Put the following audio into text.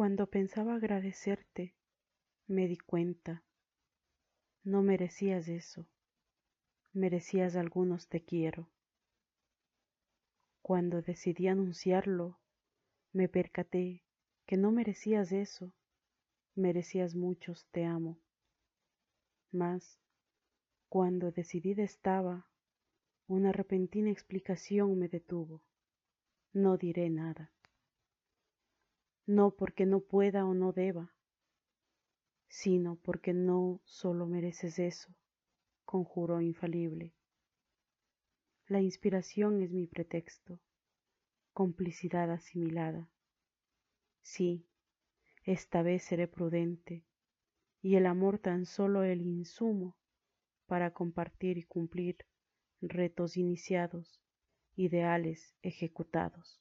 Cuando pensaba agradecerte, me di cuenta, no merecías eso, merecías algunos te quiero. Cuando decidí anunciarlo, me percaté que no merecías eso, merecías muchos te amo. Mas, cuando decidida estaba, una repentina explicación me detuvo. No diré nada. No porque no pueda o no deba, sino porque no solo mereces eso, conjuro infalible. La inspiración es mi pretexto, complicidad asimilada. Sí, esta vez seré prudente, y el amor tan solo el insumo para compartir y cumplir retos iniciados, ideales ejecutados.